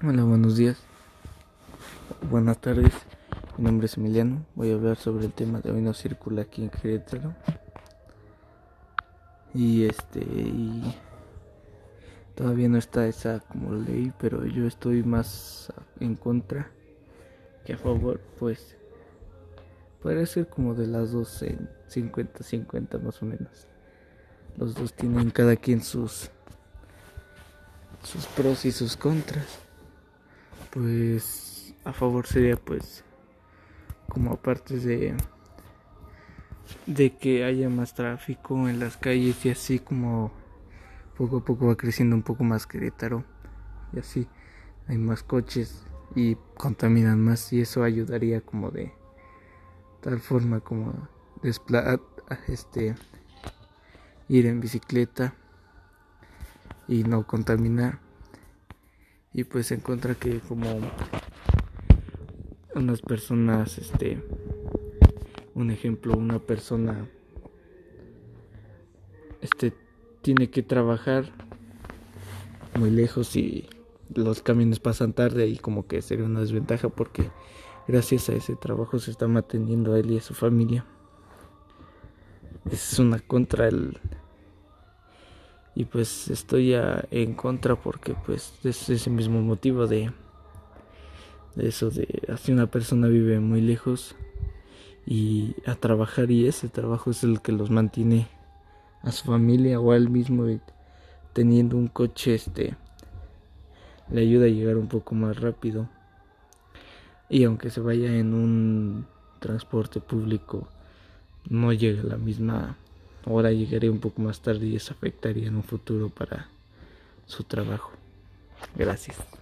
Hola, buenos días. Buenas tardes. Mi nombre es Emiliano. Voy a hablar sobre el tema de hoy no circula aquí en Querétaro. Y este todavía no está esa como ley, pero yo estoy más en contra que a favor, pues podría ser como de las dos en 50-50 más o menos. Los dos tienen cada quien sus sus pros y sus contras pues a favor sería pues como aparte de de que haya más tráfico en las calles y así como poco a poco va creciendo un poco más Querétaro y así hay más coches y contaminan más y eso ayudaría como de tal forma como desplazar este ir en bicicleta y no contaminar y pues se encuentra que como unas personas este un ejemplo una persona este tiene que trabajar muy lejos y los camiones pasan tarde y como que sería una desventaja porque gracias a ese trabajo se está manteniendo a él y a su familia. Es una contra el y pues estoy en contra porque pues es ese mismo motivo de, eso de así una persona vive muy lejos y a trabajar y ese trabajo es el que los mantiene a su familia o a él mismo teniendo un coche este le ayuda a llegar un poco más rápido. Y aunque se vaya en un transporte público no llega la misma Ahora llegaré un poco más tarde y eso afectaría en un futuro para su trabajo. Gracias.